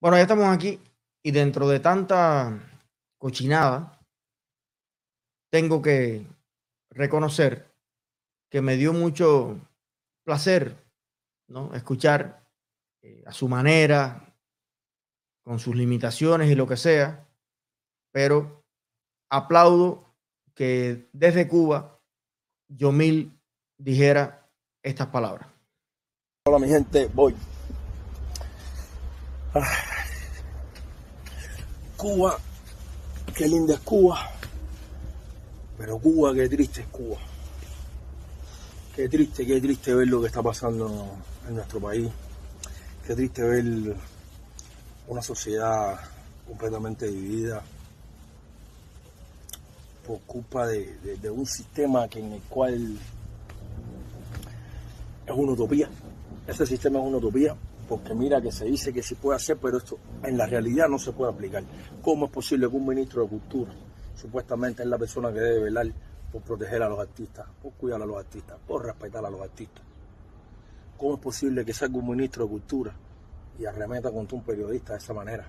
Bueno, ya estamos aquí y dentro de tanta cochinada, tengo que reconocer que me dio mucho placer escuchar eh, a su manera, con sus limitaciones y lo que sea, pero aplaudo que desde Cuba Yomil dijera estas palabras. Hola mi gente, voy. Cuba, qué linda es Cuba, pero Cuba, qué triste es Cuba. Qué triste, qué triste ver lo que está pasando en nuestro país. Qué triste ver una sociedad completamente dividida por culpa de, de un sistema que en el cual es una utopía. Ese sistema es una utopía porque mira que se dice que se puede hacer, pero esto en la realidad no se puede aplicar. ¿Cómo es posible que un ministro de Cultura, supuestamente es la persona que debe velar por proteger a los artistas, por cuidar a los artistas, por respetar a los artistas? ¿Cómo es posible que salga un ministro de Cultura y arremeta contra un periodista de esa manera?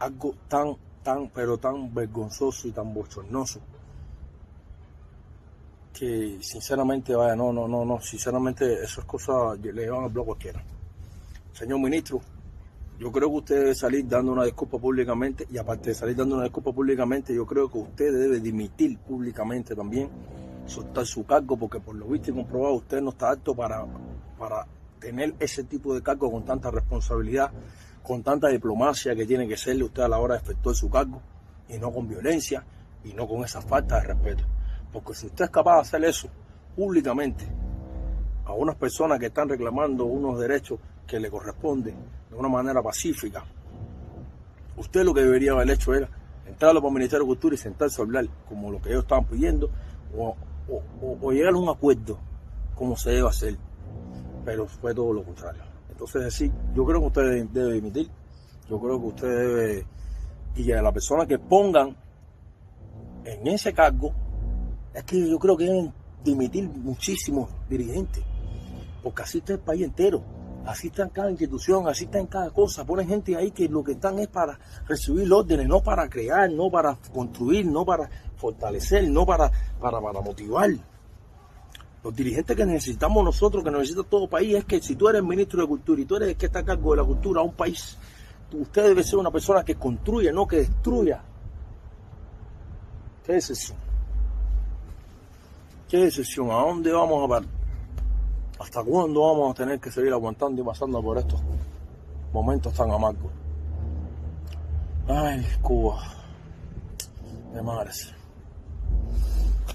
Algo tan, tan, pero tan vergonzoso y tan bochornoso que sinceramente, vaya, no, no, no, no, sinceramente esas cosas le llevan al blog cualquiera. Señor ministro, yo creo que usted debe salir dando una disculpa públicamente y aparte de salir dando una disculpa públicamente, yo creo que usted debe dimitir públicamente también, soltar su cargo, porque por lo visto y comprobado usted no está apto para, para tener ese tipo de cargo con tanta responsabilidad, con tanta diplomacia que tiene que serle usted a la hora de efectuar su cargo y no con violencia y no con esa falta de respeto. Porque si usted es capaz de hacer eso públicamente a unas personas que están reclamando unos derechos que le corresponden de una manera pacífica, usted lo que debería haber hecho era entrar al Ministerio de Cultura y sentarse a hablar como lo que ellos estaban pidiendo o, llegar a un acuerdo como se debe hacer. Pero fue todo lo contrario. Entonces, sí, yo creo que usted debe, dimitir. Yo creo que usted debe. Y a la persona que pongan en ese cargo es que yo creo que deben dimitir muchísimos dirigentes, porque así está el país entero, así está en cada institución, así está en cada cosa. Ponen gente ahí que lo que están es para recibir órdenes, no para crear, no para construir, no para fortalecer, no para, para, para motivar. Los dirigentes que necesitamos nosotros, que necesita todo país, es que si tú eres ministro de Cultura y tú eres el que está a cargo de la cultura a un país, usted debe ser una persona que construya, no que destruya. ¿Qué es eso? ¿Qué decisión? ¿A dónde vamos a ver? ¿Hasta cuándo vamos a tener que seguir aguantando y pasando por estos momentos tan amargos? Ay, Cuba. De madres.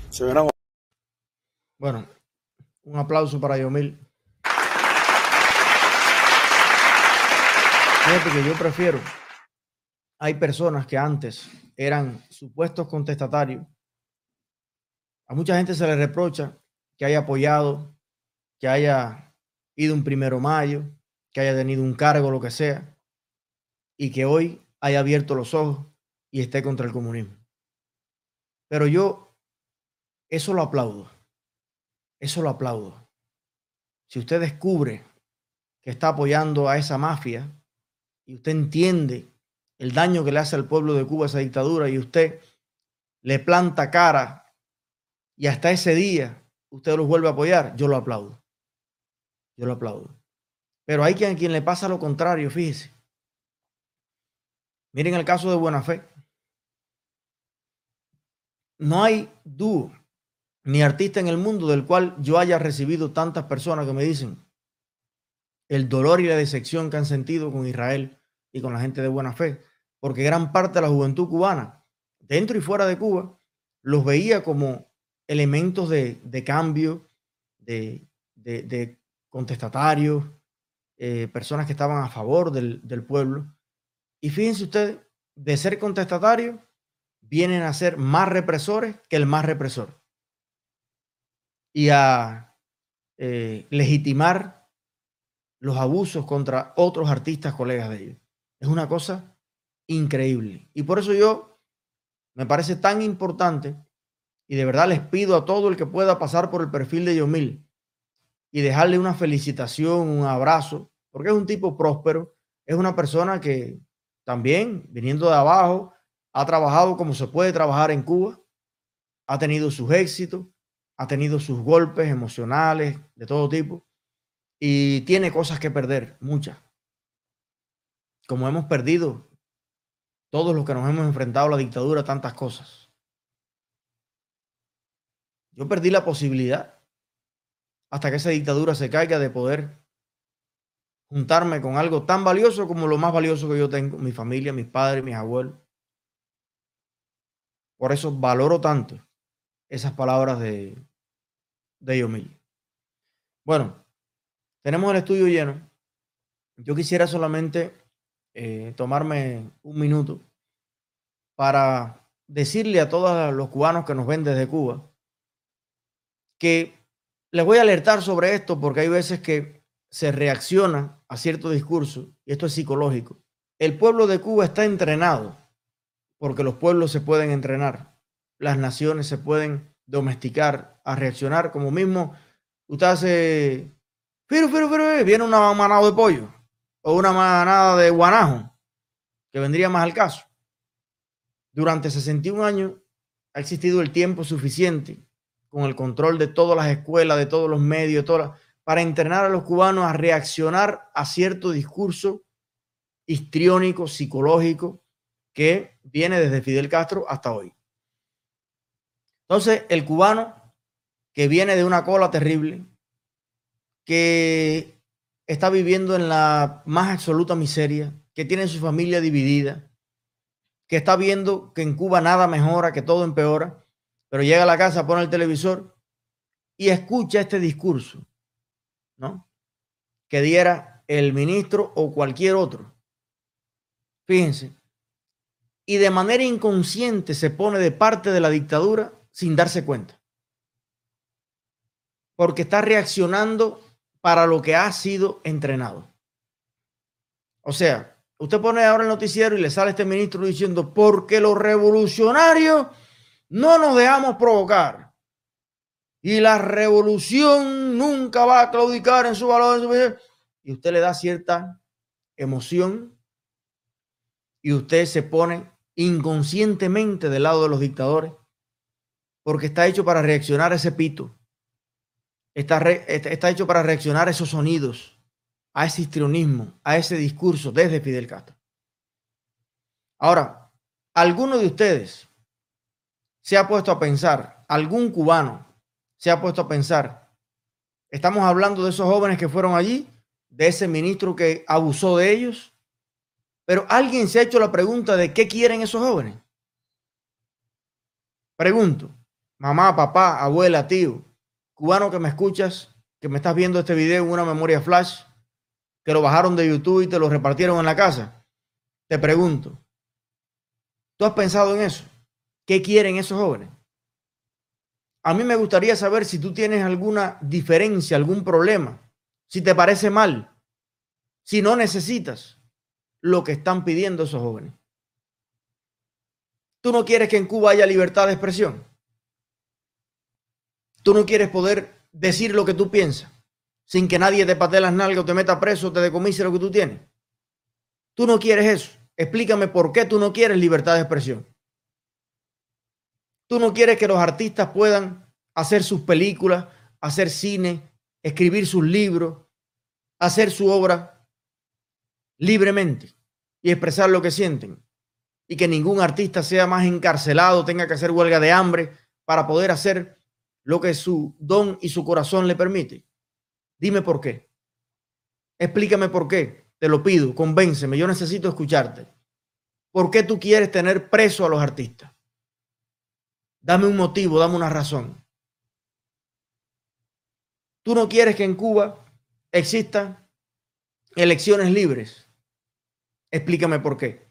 Se verán. Bueno, un aplauso para Yomil. Fíjate que yo prefiero. Hay personas que antes eran supuestos contestatarios a mucha gente se le reprocha que haya apoyado, que haya ido un primero mayo, que haya tenido un cargo, lo que sea, y que hoy haya abierto los ojos y esté contra el comunismo. Pero yo eso lo aplaudo. Eso lo aplaudo. Si usted descubre que está apoyando a esa mafia y usted entiende el daño que le hace al pueblo de Cuba esa dictadura y usted le planta cara y hasta ese día usted los vuelve a apoyar, yo lo aplaudo. Yo lo aplaudo. Pero hay quien, quien le pasa lo contrario, fíjese. Miren el caso de Buena Fe. No hay dúo ni artista en el mundo del cual yo haya recibido tantas personas que me dicen el dolor y la decepción que han sentido con Israel y con la gente de buena fe, porque gran parte de la juventud cubana, dentro y fuera de Cuba, los veía como elementos de, cambio, de, contestatarios, eh, personas que estaban a favor del, pueblo. Y fíjense ustedes, de ser contestatarios, vienen a ser más represores que el más represor. Y a eh, legitimar los abusos contra otros artistas, colegas de ellos. Es una cosa increíble. Y por eso yo me parece tan importante y de verdad les pido a todo el que pueda pasar por el perfil de Yomil y dejarle una felicitación, un abrazo porque es un tipo próspero, es una persona que también, viniendo de abajo, ha trabajado como se puede trabajar en Cuba, ha tenido sus éxitos, ha tenido sus golpes emocionales de todo tipo y tiene cosas que perder, muchas. Como hemos perdido todos los que nos hemos enfrentado a la dictadura, tantas cosas. Yo perdí la posibilidad hasta que esa dictadura se caiga de poder juntarme con algo tan valioso como lo más valioso que yo tengo, mi familia, mis padres, mis abuelos. Por eso valoro tanto esas palabras de, de Yomil. Bueno, tenemos el estudio lleno. Yo quisiera solamente eh, tomarme un minuto para decirle a todos los cubanos que nos ven desde Cuba que les voy a alertar sobre esto porque hay veces que se reacciona a cierto discurso y esto es psicológico. El pueblo de Cuba está entrenado porque los pueblos se pueden entrenar, las naciones se pueden domesticar, a reaccionar como mismo usted hace, pero, pero, pero, viene una manada de pollo o una manada de guanajo, que vendría más al caso. Durante 61 años ha existido el tiempo suficiente con el control de todas las escuelas, de todos los medios, para entrenar a los cubanos a reaccionar a cierto discurso histriónico, psicológico, que viene desde Fidel Castro hasta hoy. Entonces, el cubano que viene de una cola terrible, que está viviendo en la más absoluta miseria, que tiene su familia dividida, que está viendo que en Cuba nada mejora, que todo empeora, pero llega a la casa, pone el televisor y escucha este discurso, ¿no? Que diera el ministro o cualquier otro. Fíjense. Y de manera inconsciente se pone de parte de la dictadura sin darse cuenta. Porque está reaccionando para lo que ha sido entrenado. O sea, usted pone ahora el noticiero y le sale este ministro diciendo, porque los revolucionarios no nos dejamos provocar. Y la revolución nunca va a claudicar en su valor. Y usted le da cierta emoción y usted se pone inconscientemente del lado de los dictadores porque está hecho para reaccionar a ese pito. Está, está hecho para reaccionar a esos sonidos, a ese histrionismo, a ese discurso desde Fidel Castro. Ahora, alguno de ustedes se ha puesto a pensar, algún cubano se ha puesto a pensar, estamos hablando de esos jóvenes que fueron allí, de ese ministro que abusó de ellos, pero alguien se ha hecho la pregunta de qué quieren esos jóvenes. Pregunto, mamá, papá, abuela, tío, cubano que me escuchas, que me estás viendo este video en una memoria flash, que lo bajaron de YouTube y te lo repartieron en la casa, te pregunto, ¿tú has pensado en eso? ¿Qué quieren esos jóvenes? A mí me gustaría saber si tú tienes alguna diferencia, algún problema, si te parece mal, si no necesitas lo que están pidiendo esos jóvenes. Tú no quieres que en Cuba haya libertad de expresión. Tú no quieres poder decir lo que tú piensas sin que nadie te patee las nalgas o te meta preso o te decomise lo que tú tienes. Tú no quieres eso. Explícame por qué tú no quieres libertad de expresión. Tú no quieres que los artistas puedan hacer sus películas, hacer cine, escribir sus libros, hacer su obra libremente y expresar lo que sienten. Y que ningún artista sea más encarcelado, tenga que hacer huelga de hambre para poder hacer lo que su don y su corazón le permite. Dime por qué. Explícame por qué. Te lo pido, convénceme. Yo necesito escucharte. ¿Por qué tú quieres tener preso a los artistas? Dame un motivo, dame una razón. Tú no quieres que en Cuba existan elecciones libres. Explícame por qué.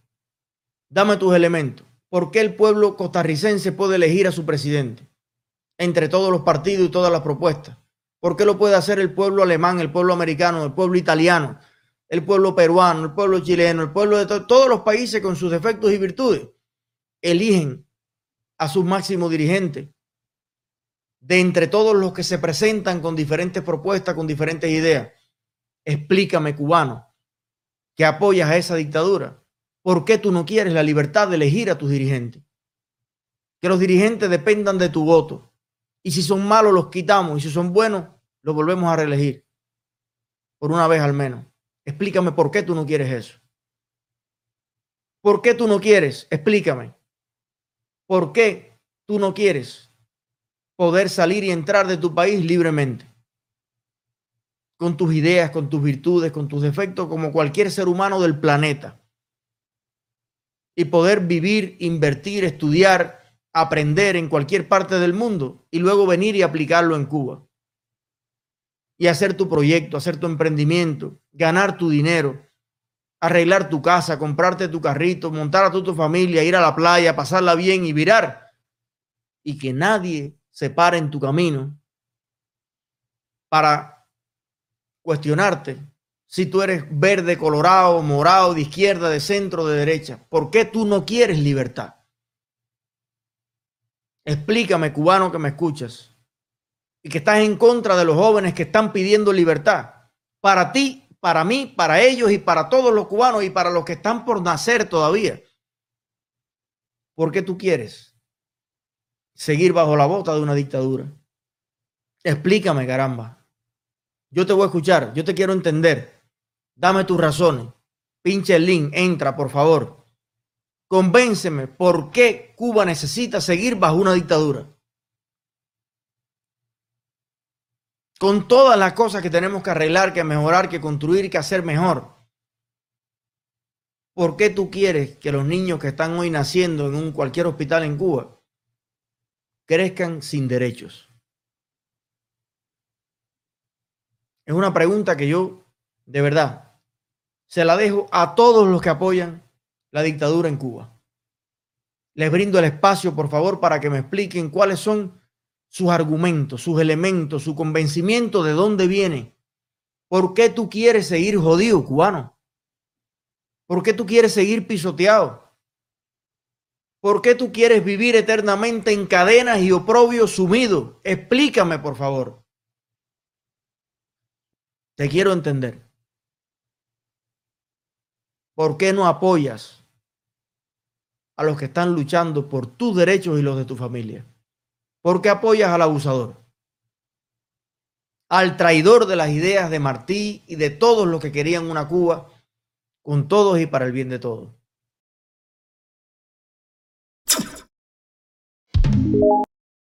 Dame tus elementos. ¿Por qué el pueblo costarricense puede elegir a su presidente? entre todos los partidos y todas las propuestas. ¿Por qué lo puede hacer el pueblo alemán, el pueblo americano, el pueblo italiano, el pueblo peruano, el pueblo chileno, el pueblo de todos los países con sus defectos y virtudes? Eligen a sus máximos dirigentes de entre todos los que se presentan con diferentes propuestas, con diferentes ideas. Explícame, cubano, que apoyas a esa dictadura. ¿Por qué tú no quieres la libertad de elegir a tus dirigentes? Que los dirigentes dependan de tu voto. Y si son malos, los quitamos. Y si son buenos, los volvemos a reelegir. Por una vez al menos. Explícame por qué tú no quieres eso. ¿Por qué tú no quieres? Explícame. ¿Por qué tú no quieres poder salir y entrar de tu país libremente? Con tus ideas, con tus virtudes, con tus defectos, como cualquier ser humano del planeta. Y poder vivir, invertir, estudiar, aprender en cualquier parte del mundo y luego venir y aplicarlo en Cuba. Y hacer tu proyecto, hacer tu emprendimiento, ganar tu dinero, arreglar tu casa, comprarte tu carrito, montar a tu, tu familia, ir a la playa, pasarla bien y virar. Y que nadie se pare en tu camino para cuestionarte si tú eres verde, colorado, morado, de izquierda, de centro, de derecha. ¿Por qué tú no quieres libertad? Explícame, cubano que me escuchas, y que estás en contra de los jóvenes que están pidiendo libertad. Para ti, para mí, para ellos y para todos los cubanos y para los que están por nacer todavía. ¿Por qué tú quieres seguir bajo la bota de una dictadura? Explícame, caramba. Yo te voy a escuchar, yo te quiero entender. Dame tus razones. Pinche el link, entra, por favor. Convénceme por qué Cuba necesita seguir bajo una dictadura. Con todas las cosas que tenemos que arreglar, que mejorar, que construir, que hacer mejor. ¿Por qué tú quieres que los niños que están hoy naciendo en un cualquier hospital en Cuba crezcan sin derechos? Es una pregunta que yo, de verdad, se la dejo a todos los que apoyan la dictadura en Cuba. Les brindo el espacio, por favor, para que me expliquen cuáles son sus argumentos, sus elementos, su convencimiento de dónde viene. ¿Por qué tú quieres seguir jodido, cubano? ¿Por qué tú quieres seguir pisoteado? ¿Por qué tú quieres vivir eternamente en cadenas y oprobio sumido? Explícame, por favor. Te quiero entender. ¿Por qué no apoyas a los que están luchando por tus derechos y los de tu familia? ¿Por qué apoyas al abusador? Al traidor de las ideas de Martí y de todos los que querían una Cuba con todos y para el bien de todos.